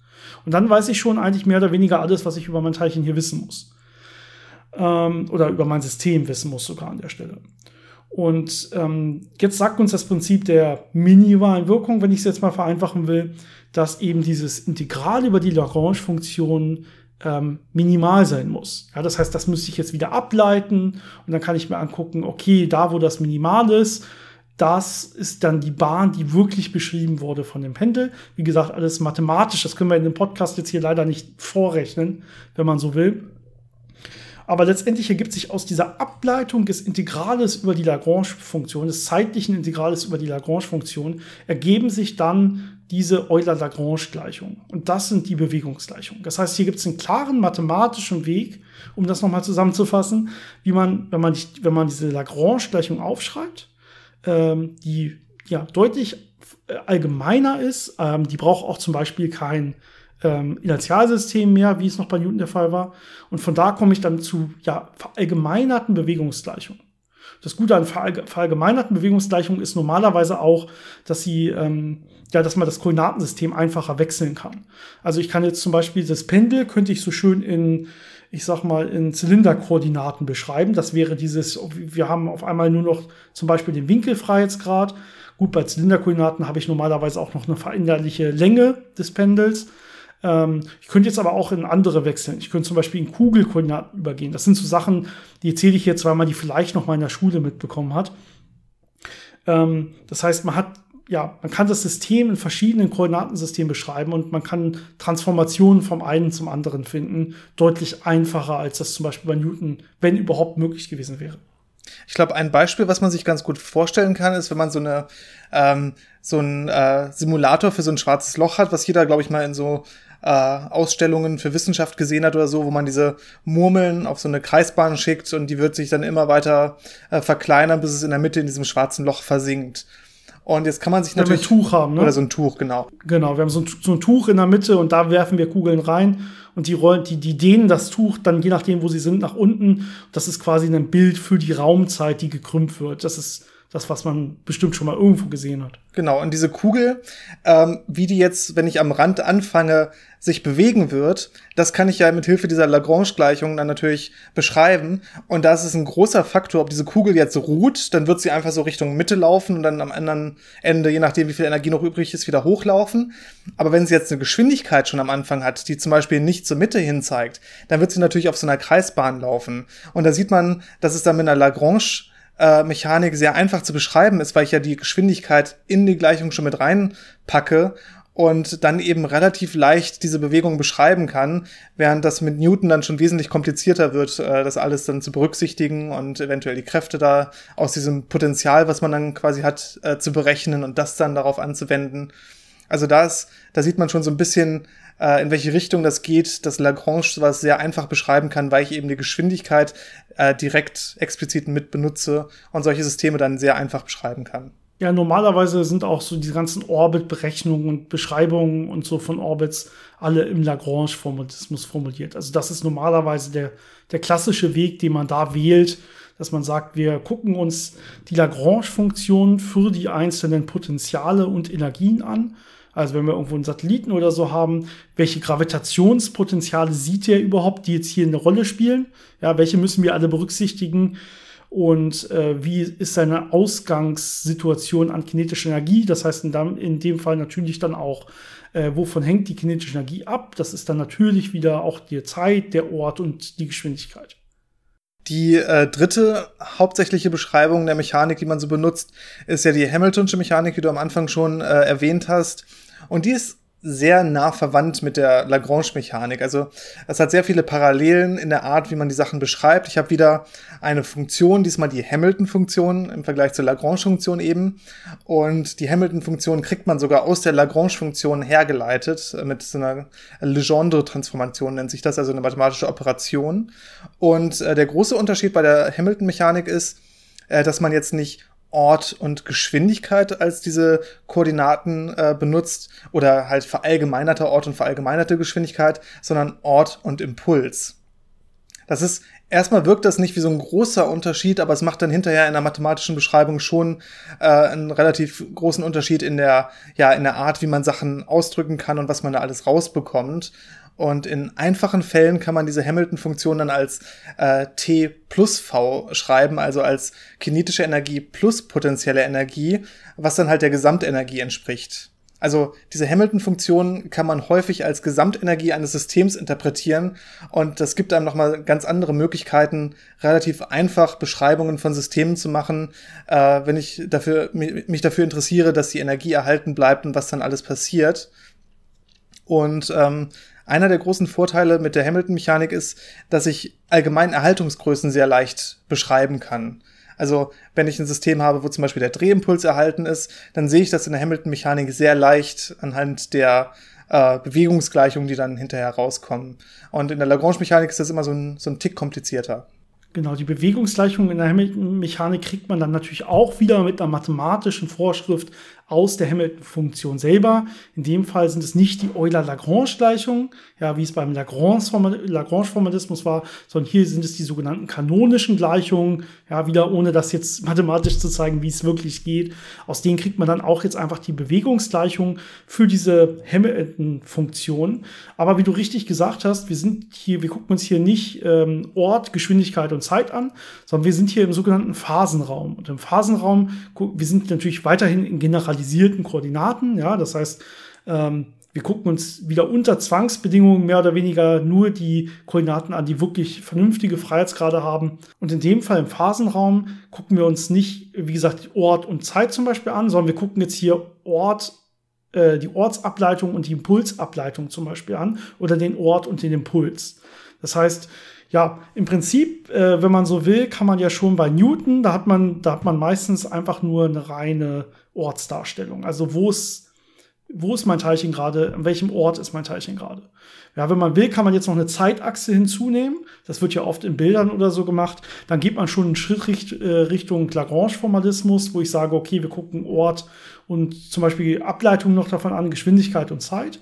Und dann weiß ich schon eigentlich mehr oder weniger alles, was ich über mein Teilchen hier wissen muss. Ähm, oder über mein System wissen muss sogar an der Stelle. Und ähm, jetzt sagt uns das Prinzip der minimalen Wirkung, wenn ich es jetzt mal vereinfachen will, dass eben dieses Integral über die Lagrange-Funktion ähm, minimal sein muss. Ja, das heißt, das müsste ich jetzt wieder ableiten und dann kann ich mir angucken, okay, da wo das minimal ist, das ist dann die Bahn, die wirklich beschrieben wurde von dem Pendel. Wie gesagt, alles mathematisch, das können wir in dem Podcast jetzt hier leider nicht vorrechnen, wenn man so will. Aber letztendlich ergibt sich aus dieser Ableitung des Integrales über die Lagrange-Funktion, des zeitlichen Integrales über die Lagrange-Funktion, ergeben sich dann diese Euler-Lagrange-Gleichung. Und das sind die Bewegungsgleichungen. Das heißt, hier gibt es einen klaren mathematischen Weg, um das nochmal zusammenzufassen, wie man, wenn man, wenn man diese Lagrange-Gleichung aufschreibt, ähm, die ja deutlich äh, allgemeiner ist. Ähm, die braucht auch zum Beispiel kein ähm, Inertialsystem mehr, wie es noch bei Newton der Fall war. Und von da komme ich dann zu ja, verallgemeinerten Bewegungsgleichungen. Das Gute an verallgemeinerten Bewegungsgleichungen ist normalerweise auch, dass sie, ähm, ja, dass man das Koordinatensystem einfacher wechseln kann. Also ich kann jetzt zum Beispiel das Pendel könnte ich so schön in, ich sag mal, in Zylinderkoordinaten beschreiben. Das wäre dieses, wir haben auf einmal nur noch zum Beispiel den Winkelfreiheitsgrad. Gut, bei Zylinderkoordinaten habe ich normalerweise auch noch eine veränderliche Länge des Pendels. Ähm, ich könnte jetzt aber auch in andere wechseln. Ich könnte zum Beispiel in Kugelkoordinaten übergehen. Das sind so Sachen, die erzähle ich jetzt, weil man die vielleicht noch mal in der Schule mitbekommen hat. Ähm, das heißt, man hat ja, man kann das System in verschiedenen Koordinatensystemen beschreiben und man kann Transformationen vom einen zum anderen finden. Deutlich einfacher, als das zum Beispiel bei Newton, wenn überhaupt möglich gewesen wäre. Ich glaube, ein Beispiel, was man sich ganz gut vorstellen kann, ist, wenn man so eine ähm, so ein äh, Simulator für so ein schwarzes Loch hat, was jeder, glaube ich, mal in so äh, Ausstellungen für Wissenschaft gesehen hat oder so, wo man diese Murmeln auf so eine Kreisbahn schickt und die wird sich dann immer weiter äh, verkleinern, bis es in der Mitte in diesem schwarzen Loch versinkt. Und jetzt kann man sich natürlich. Wenn wir ein Tuch haben, ne? Oder so ein Tuch, genau. Genau, wir haben so ein, so ein Tuch in der Mitte und da werfen wir Kugeln rein und die rollen, die, die dehnen das Tuch dann je nachdem, wo sie sind, nach unten. Das ist quasi ein Bild für die Raumzeit, die gekrümmt wird. Das ist das, was man bestimmt schon mal irgendwo gesehen hat. Genau, und diese Kugel, ähm, wie die jetzt, wenn ich am Rand anfange, sich bewegen wird, das kann ich ja mit Hilfe dieser Lagrange-Gleichung dann natürlich beschreiben. Und da ist es ein großer Faktor, ob diese Kugel jetzt ruht, dann wird sie einfach so Richtung Mitte laufen und dann am anderen Ende, je nachdem, wie viel Energie noch übrig ist, wieder hochlaufen. Aber wenn sie jetzt eine Geschwindigkeit schon am Anfang hat, die zum Beispiel nicht zur Mitte hin zeigt, dann wird sie natürlich auf so einer Kreisbahn laufen. Und da sieht man, dass es dann mit einer Lagrange äh, Mechanik sehr einfach zu beschreiben ist, weil ich ja die Geschwindigkeit in die Gleichung schon mit reinpacke und dann eben relativ leicht diese Bewegung beschreiben kann, während das mit Newton dann schon wesentlich komplizierter wird, äh, das alles dann zu berücksichtigen und eventuell die Kräfte da aus diesem Potenzial, was man dann quasi hat, äh, zu berechnen und das dann darauf anzuwenden. Also da ist, da sieht man schon so ein bisschen, äh, in welche Richtung das geht, dass Lagrange sowas sehr einfach beschreiben kann, weil ich eben die Geschwindigkeit äh, direkt explizit mit benutze und solche Systeme dann sehr einfach beschreiben kann. Ja, normalerweise sind auch so die ganzen Orbit-Berechnungen und Beschreibungen und so von Orbits alle im Lagrange-Formatismus formuliert. Also das ist normalerweise der, der klassische Weg, den man da wählt, dass man sagt, wir gucken uns die Lagrange-Funktionen für die einzelnen Potenziale und Energien an also wenn wir irgendwo einen Satelliten oder so haben, welche Gravitationspotenziale sieht der überhaupt, die jetzt hier eine Rolle spielen? Ja, welche müssen wir alle berücksichtigen? Und äh, wie ist seine Ausgangssituation an kinetischer Energie? Das heißt in, in dem Fall natürlich dann auch, äh, wovon hängt die kinetische Energie ab? Das ist dann natürlich wieder auch die Zeit, der Ort und die Geschwindigkeit. Die äh, dritte hauptsächliche Beschreibung der Mechanik, die man so benutzt, ist ja die Hamiltonsche Mechanik, die du am Anfang schon äh, erwähnt hast. Und die ist sehr nah verwandt mit der Lagrange-Mechanik. Also es hat sehr viele Parallelen in der Art, wie man die Sachen beschreibt. Ich habe wieder eine Funktion, diesmal die Hamilton-Funktion im Vergleich zur Lagrange-Funktion eben. Und die Hamilton-Funktion kriegt man sogar aus der Lagrange-Funktion hergeleitet, mit so einer Legendre-Transformation nennt sich das, also eine mathematische Operation. Und äh, der große Unterschied bei der Hamilton-Mechanik ist, äh, dass man jetzt nicht Ort und Geschwindigkeit als diese Koordinaten äh, benutzt oder halt verallgemeinerter Ort und verallgemeinerte Geschwindigkeit, sondern Ort und Impuls. Das ist erstmal wirkt das nicht wie so ein großer Unterschied, aber es macht dann hinterher in der mathematischen Beschreibung schon äh, einen relativ großen Unterschied in der ja in der Art, wie man Sachen ausdrücken kann und was man da alles rausbekommt. Und in einfachen Fällen kann man diese Hamilton-Funktion dann als äh, T plus V schreiben, also als kinetische Energie plus potenzielle Energie, was dann halt der Gesamtenergie entspricht. Also diese Hamilton-Funktion kann man häufig als Gesamtenergie eines Systems interpretieren und das gibt einem nochmal ganz andere Möglichkeiten, relativ einfach Beschreibungen von Systemen zu machen, äh, wenn ich dafür, mich dafür interessiere, dass die Energie erhalten bleibt und was dann alles passiert. Und ähm, einer der großen Vorteile mit der Hamilton-Mechanik ist, dass ich allgemein Erhaltungsgrößen sehr leicht beschreiben kann. Also wenn ich ein System habe, wo zum Beispiel der Drehimpuls erhalten ist, dann sehe ich das in der Hamilton-Mechanik sehr leicht anhand der äh, Bewegungsgleichungen, die dann hinterher rauskommen. Und in der Lagrange-Mechanik ist das immer so ein, so ein Tick komplizierter. Genau, die Bewegungsgleichung in der Hamilton-Mechanik kriegt man dann natürlich auch wieder mit einer mathematischen Vorschrift aus der Hamilton-Funktion selber. In dem Fall sind es nicht die Euler-Lagrange-Gleichungen, ja, wie es beim Lagrange-Formalismus war, sondern hier sind es die sogenannten kanonischen Gleichungen, ja, wieder ohne das jetzt mathematisch zu zeigen, wie es wirklich geht. Aus denen kriegt man dann auch jetzt einfach die Bewegungsgleichung für diese Hamilton-Funktion. Aber wie du richtig gesagt hast, wir sind hier, wir gucken uns hier nicht ähm, Ort, Geschwindigkeit und Zeit an, sondern wir sind hier im sogenannten Phasenraum. Und im Phasenraum, wir sind natürlich weiterhin in Generalisierung zentralisierten Koordinaten. Ja, das heißt, ähm, wir gucken uns wieder unter Zwangsbedingungen mehr oder weniger nur die Koordinaten an, die wirklich vernünftige Freiheitsgrade haben. Und in dem Fall im Phasenraum gucken wir uns nicht, wie gesagt, Ort und Zeit zum Beispiel an, sondern wir gucken jetzt hier Ort, äh, die Ortsableitung und die Impulsableitung zum Beispiel an oder den Ort und den Impuls. Das heißt, ja, im Prinzip, äh, wenn man so will, kann man ja schon bei Newton, da hat man, da hat man meistens einfach nur eine reine Ortsdarstellung. Also wo ist, wo ist mein Teilchen gerade, an welchem Ort ist mein Teilchen gerade. Ja, wenn man will, kann man jetzt noch eine Zeitachse hinzunehmen. Das wird ja oft in Bildern oder so gemacht. Dann geht man schon einen Schritt richt, äh, Richtung Lagrange-Formalismus, wo ich sage, okay, wir gucken Ort und zum Beispiel Ableitung noch davon an, Geschwindigkeit und Zeit.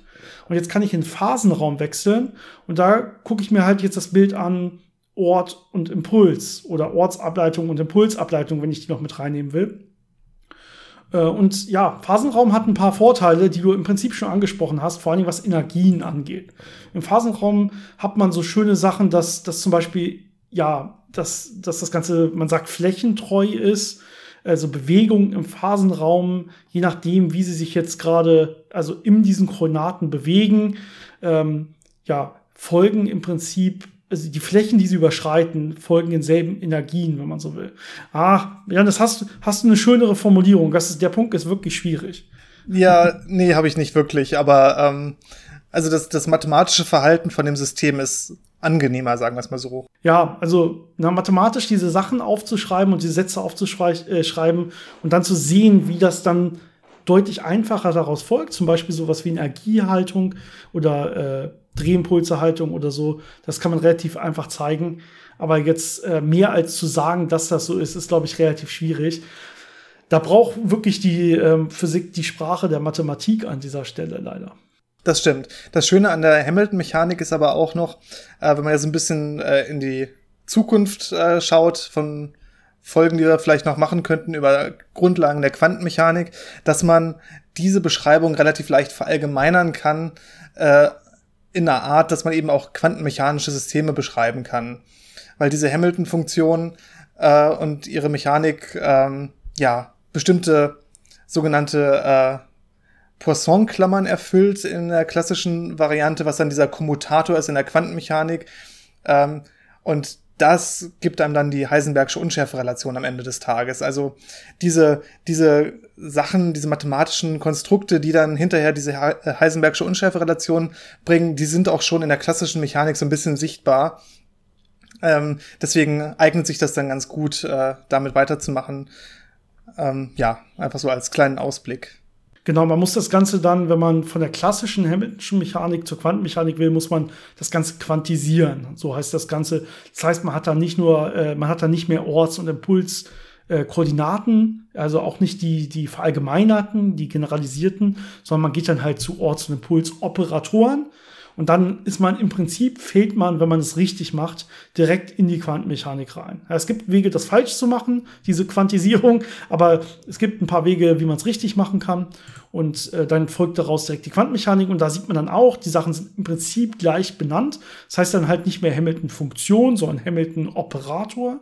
Und jetzt kann ich in Phasenraum wechseln und da gucke ich mir halt jetzt das Bild an, Ort und Impuls oder Ortsableitung und Impulsableitung, wenn ich die noch mit reinnehmen will. Äh, und ja, Phasenraum hat ein paar Vorteile, die du im Prinzip schon angesprochen hast, vor allem was Energien angeht. Im Phasenraum hat man so schöne Sachen, dass, dass zum Beispiel, ja, dass, dass das Ganze, man sagt, flächentreu ist. Also Bewegung im Phasenraum, je nachdem, wie sie sich jetzt gerade, also in diesen Koordinaten bewegen, ähm, ja, folgen im Prinzip also die Flächen, die sie überschreiten, folgen denselben Energien, wenn man so will. Ach, ja, das hast, hast du eine schönere Formulierung. Das ist, der Punkt ist wirklich schwierig. Ja, nee, habe ich nicht wirklich. Aber ähm, also das, das mathematische Verhalten von dem System ist angenehmer, sagen wir es mal so. Ja, also na, mathematisch diese Sachen aufzuschreiben und die Sätze aufzuschreiben äh, und dann zu sehen, wie das dann deutlich einfacher daraus folgt, zum Beispiel sowas wie Energiehaltung oder äh, Drehimpulsehaltung oder so. Das kann man relativ einfach zeigen. Aber jetzt äh, mehr als zu sagen, dass das so ist, ist, glaube ich, relativ schwierig. Da braucht wirklich die ähm, Physik die Sprache der Mathematik an dieser Stelle leider. Das stimmt. Das Schöne an der Hamilton-Mechanik ist aber auch noch, äh, wenn man jetzt ein bisschen äh, in die Zukunft äh, schaut, von Folgen, die wir vielleicht noch machen könnten über Grundlagen der Quantenmechanik, dass man diese Beschreibung relativ leicht verallgemeinern kann äh, in einer Art, dass man eben auch quantenmechanische Systeme beschreiben kann. Weil diese Hamilton-Funktion äh, und ihre Mechanik ähm, ja bestimmte sogenannte äh, Poisson-Klammern erfüllt in der klassischen Variante, was dann dieser Kommutator ist in der Quantenmechanik. Ähm, und das gibt einem dann die Heisenbergsche Unschärferelation am Ende des Tages. Also diese, diese Sachen, diese mathematischen Konstrukte, die dann hinterher diese äh, Heisenbergsche Unschärferelation bringen, die sind auch schon in der klassischen Mechanik so ein bisschen sichtbar. Ähm, deswegen eignet sich das dann ganz gut, äh, damit weiterzumachen. Ähm, ja, einfach so als kleinen Ausblick. Genau, man muss das Ganze dann, wenn man von der klassischen Hamilton'schen Mechanik zur Quantenmechanik will, muss man das Ganze quantisieren. So heißt das Ganze. Das heißt, man hat da nicht nur, äh, man hat da nicht mehr Orts- und Impulskoordinaten, äh, also auch nicht die, die verallgemeinerten, die generalisierten, sondern man geht dann halt zu Orts- und Impulsoperatoren. Und dann ist man im Prinzip, fehlt man, wenn man es richtig macht, direkt in die Quantenmechanik rein. Es gibt Wege, das falsch zu machen, diese Quantisierung, aber es gibt ein paar Wege, wie man es richtig machen kann. Und äh, dann folgt daraus direkt die Quantenmechanik. Und da sieht man dann auch, die Sachen sind im Prinzip gleich benannt. Das heißt dann halt nicht mehr Hamilton-Funktion, sondern Hamilton-Operator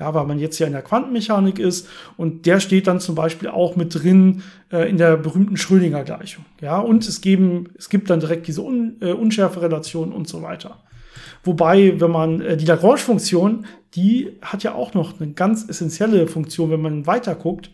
ja, weil man jetzt ja in der Quantenmechanik ist und der steht dann zum Beispiel auch mit drin äh, in der berühmten Schrödinger-Gleichung. Ja, und es, geben, es gibt dann direkt diese Un äh, Unschärferelation und so weiter. Wobei, wenn man äh, die Lagrange-Funktion, die hat ja auch noch eine ganz essentielle Funktion, wenn man weiter guckt,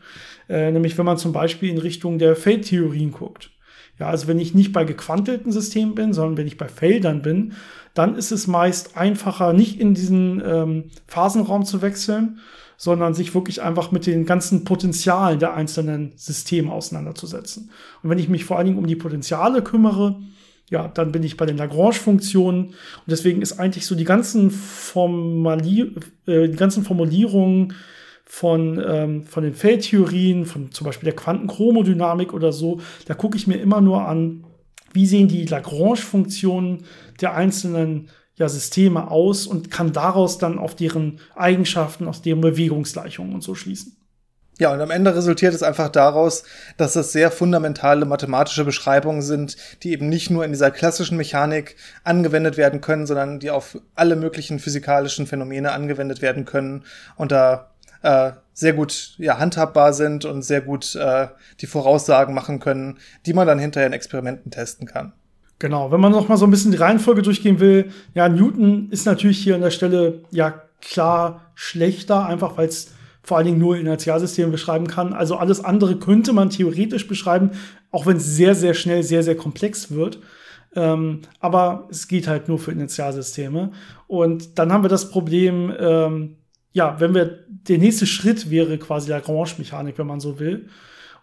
äh, nämlich wenn man zum Beispiel in Richtung der Feldtheorien guckt. Ja, also wenn ich nicht bei gequantelten Systemen bin, sondern wenn ich bei Feldern bin, dann ist es meist einfacher, nicht in diesen ähm, Phasenraum zu wechseln, sondern sich wirklich einfach mit den ganzen Potenzialen der einzelnen Systeme auseinanderzusetzen. Und wenn ich mich vor allen Dingen um die Potenziale kümmere, ja, dann bin ich bei den Lagrange-Funktionen. Und deswegen ist eigentlich so die ganzen, Formali äh, die ganzen Formulierungen von, ähm, von den Feldtheorien, von zum Beispiel der Quantenchromodynamik oder so, da gucke ich mir immer nur an, wie sehen die Lagrange-Funktionen der einzelnen ja, Systeme aus und kann daraus dann auf deren Eigenschaften, aus deren Bewegungsgleichungen und so schließen. Ja, und am Ende resultiert es einfach daraus, dass es sehr fundamentale mathematische Beschreibungen sind, die eben nicht nur in dieser klassischen Mechanik angewendet werden können, sondern die auf alle möglichen physikalischen Phänomene angewendet werden können und da äh, sehr gut ja, handhabbar sind und sehr gut äh, die Voraussagen machen können, die man dann hinterher in Experimenten testen kann. Genau, wenn man noch mal so ein bisschen die Reihenfolge durchgehen will, ja, Newton ist natürlich hier an der Stelle ja klar schlechter, einfach weil es vor allen Dingen nur Inertialsysteme beschreiben kann. Also alles andere könnte man theoretisch beschreiben, auch wenn es sehr, sehr schnell sehr, sehr komplex wird. Ähm, aber es geht halt nur für Inertialsysteme. Und dann haben wir das Problem, ähm, ja, wenn wir, der nächste Schritt wäre quasi Lagrange-Mechanik, wenn man so will.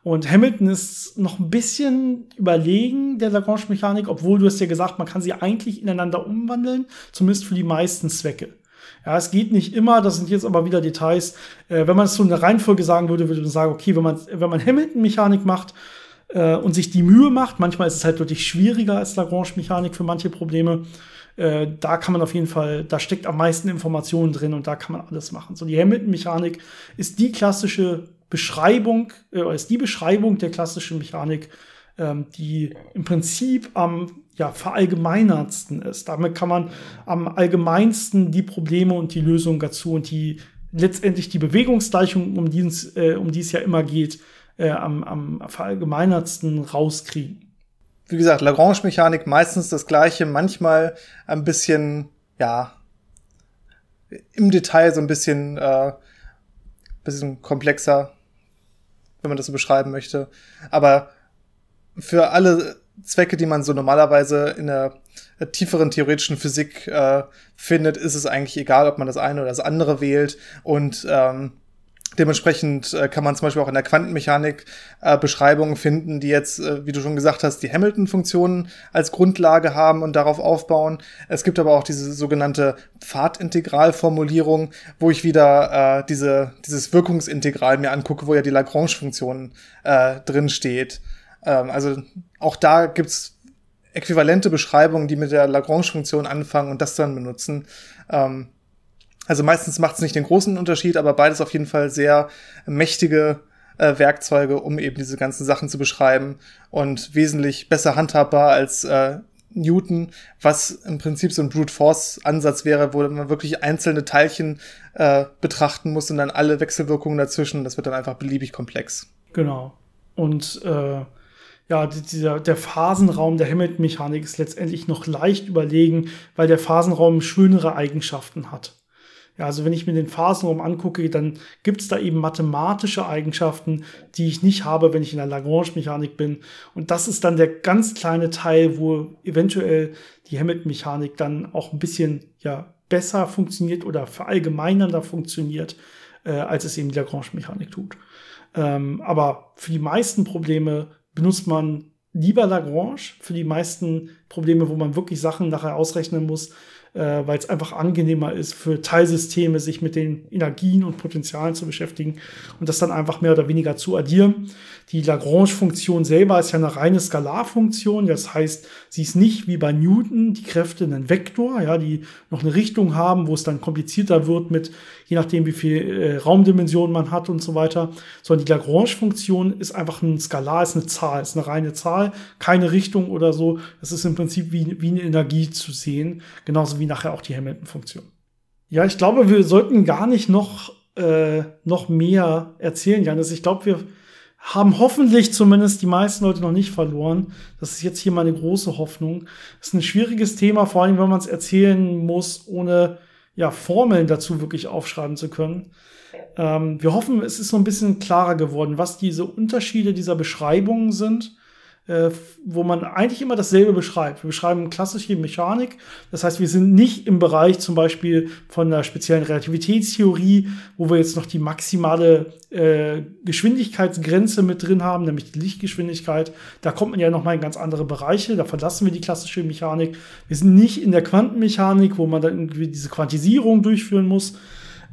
Und Hamilton ist noch ein bisschen überlegen der Lagrange-Mechanik, obwohl du hast ja gesagt, man kann sie eigentlich ineinander umwandeln, zumindest für die meisten Zwecke. Ja, es geht nicht immer, das sind jetzt aber wieder Details. Äh, wenn man es so in der Reihenfolge sagen würde, würde man sagen, okay, wenn man, wenn man Hamilton-Mechanik macht äh, und sich die Mühe macht, manchmal ist es halt wirklich schwieriger als Lagrange-Mechanik für manche Probleme. Äh, da kann man auf jeden Fall, da steckt am meisten Informationen drin und da kann man alles machen. So, die Hamilton-Mechanik ist die klassische Beschreibung, äh, ist die Beschreibung der klassischen Mechanik, ähm, die im Prinzip am ja, verallgemeinertsten ist. Damit kann man am allgemeinsten die Probleme und die Lösungen dazu und die letztendlich die Bewegungsgleichung, um die es, äh, um die es ja immer geht, äh, am, am verallgemeinertsten rauskriegen. Wie gesagt, Lagrange-Mechanik meistens das gleiche, manchmal ein bisschen, ja, im Detail so ein bisschen, äh, bisschen komplexer, wenn man das so beschreiben möchte. Aber für alle Zwecke, die man so normalerweise in der tieferen theoretischen Physik äh, findet, ist es eigentlich egal, ob man das eine oder das andere wählt. Und ähm, dementsprechend äh, kann man zum Beispiel auch in der Quantenmechanik äh, Beschreibungen finden, die jetzt, äh, wie du schon gesagt hast, die Hamilton-Funktionen als Grundlage haben und darauf aufbauen. Es gibt aber auch diese sogenannte Pfadintegralformulierung, wo ich wieder äh, diese, dieses Wirkungsintegral mir angucke, wo ja die Lagrange-Funktion äh, drin steht. Ähm, also auch da gibt's äquivalente Beschreibungen, die mit der Lagrange-Funktion anfangen und das dann benutzen. Ähm, also meistens macht es nicht den großen Unterschied, aber beides auf jeden Fall sehr mächtige äh, Werkzeuge, um eben diese ganzen Sachen zu beschreiben und wesentlich besser handhabbar als äh, Newton, was im Prinzip so ein Brute Force Ansatz wäre, wo man wirklich einzelne Teilchen äh, betrachten muss und dann alle Wechselwirkungen dazwischen. Das wird dann einfach beliebig komplex. Genau. Und äh ja, dieser, der Phasenraum der Hamilton-Mechanik ist letztendlich noch leicht überlegen, weil der Phasenraum schönere Eigenschaften hat. Ja, also wenn ich mir den Phasenraum angucke, dann gibt es da eben mathematische Eigenschaften, die ich nicht habe, wenn ich in der Lagrange-Mechanik bin. Und das ist dann der ganz kleine Teil, wo eventuell die Hamilton-Mechanik dann auch ein bisschen ja, besser funktioniert oder verallgemeinernder funktioniert, äh, als es eben die Lagrange-Mechanik tut. Ähm, aber für die meisten Probleme benutzt man lieber Lagrange für die meisten Probleme, wo man wirklich Sachen nachher ausrechnen muss, äh, weil es einfach angenehmer ist für Teilsysteme, sich mit den Energien und Potenzialen zu beschäftigen und das dann einfach mehr oder weniger zu addieren. Die Lagrange-Funktion selber ist ja eine reine Skalarfunktion. Das heißt, sie ist nicht wie bei Newton die Kräfte ein Vektor, ja, die noch eine Richtung haben, wo es dann komplizierter wird mit, je nachdem, wie viel äh, Raumdimensionen man hat und so weiter. Sondern die Lagrange-Funktion ist einfach ein Skalar, ist eine Zahl, ist eine reine Zahl, keine Richtung oder so. Das ist im Prinzip wie, wie eine Energie zu sehen. Genauso wie nachher auch die Hamilton-Funktion. Ja, ich glaube, wir sollten gar nicht noch, äh, noch mehr erzählen, Janis. Ich glaube, wir haben hoffentlich zumindest die meisten Leute noch nicht verloren. Das ist jetzt hier meine große Hoffnung. Das ist ein schwieriges Thema, vor allem wenn man es erzählen muss, ohne ja, Formeln dazu wirklich aufschreiben zu können. Ähm, wir hoffen, es ist so ein bisschen klarer geworden, was diese Unterschiede dieser Beschreibungen sind äh, wo man eigentlich immer dasselbe beschreibt. Wir beschreiben klassische Mechanik. Das heißt, wir sind nicht im Bereich zum Beispiel von der speziellen Relativitätstheorie, wo wir jetzt noch die maximale äh, Geschwindigkeitsgrenze mit drin haben, nämlich die Lichtgeschwindigkeit. Da kommt man ja noch mal in ganz andere Bereiche. Da verlassen wir die klassische Mechanik. Wir sind nicht in der Quantenmechanik, wo man dann irgendwie diese Quantisierung durchführen muss.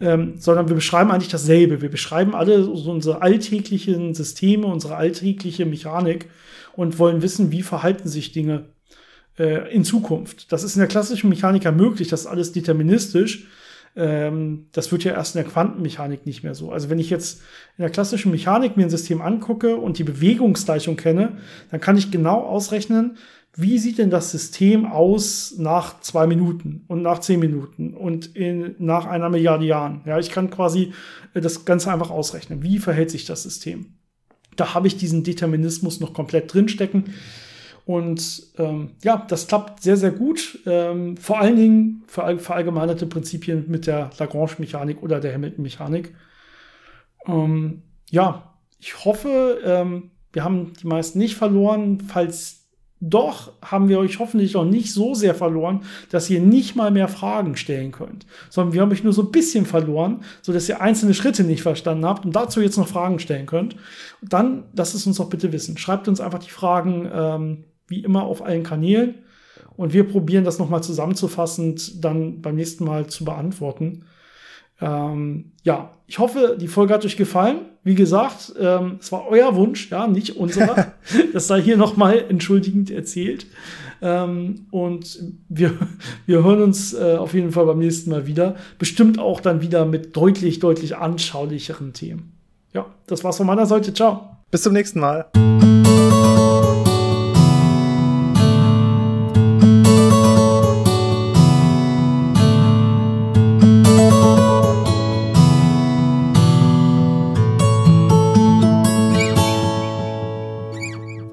Ähm, sondern wir beschreiben eigentlich dasselbe. Wir beschreiben alle so unsere alltäglichen Systeme, unsere alltägliche Mechanik und wollen wissen, wie verhalten sich Dinge äh, in Zukunft. Das ist in der klassischen Mechanik ja möglich, das ist alles deterministisch. Ähm, das wird ja erst in der Quantenmechanik nicht mehr so. Also wenn ich jetzt in der klassischen Mechanik mir ein System angucke und die Bewegungsgleichung kenne, dann kann ich genau ausrechnen, wie sieht denn das System aus nach zwei Minuten und nach zehn Minuten und in, nach einer Milliarde Jahren? Ja, ich kann quasi äh, das Ganze einfach ausrechnen. Wie verhält sich das System? Da habe ich diesen Determinismus noch komplett drinstecken. Und ähm, ja, das klappt sehr, sehr gut. Ähm, vor allen Dingen für verallgemeinerte Prinzipien mit der Lagrange-Mechanik oder der Hamilton-Mechanik. Ähm, ja, ich hoffe, ähm, wir haben die meisten nicht verloren. Falls doch haben wir euch hoffentlich noch nicht so sehr verloren, dass ihr nicht mal mehr Fragen stellen könnt, sondern wir haben euch nur so ein bisschen verloren, so dass ihr einzelne Schritte nicht verstanden habt und dazu jetzt noch Fragen stellen könnt. Und dann lasst es uns doch bitte wissen. Schreibt uns einfach die Fragen ähm, wie immer auf allen Kanälen und wir probieren das nochmal zusammenzufassend dann beim nächsten Mal zu beantworten. Ähm, ja, ich hoffe, die Folge hat euch gefallen. Wie gesagt, ähm, es war euer Wunsch, ja, nicht unserer. (laughs) das sei hier nochmal entschuldigend erzählt. Ähm, und wir, wir hören uns äh, auf jeden Fall beim nächsten Mal wieder. Bestimmt auch dann wieder mit deutlich, deutlich anschaulicheren Themen. Ja, das war's von meiner Seite. Ciao. Bis zum nächsten Mal.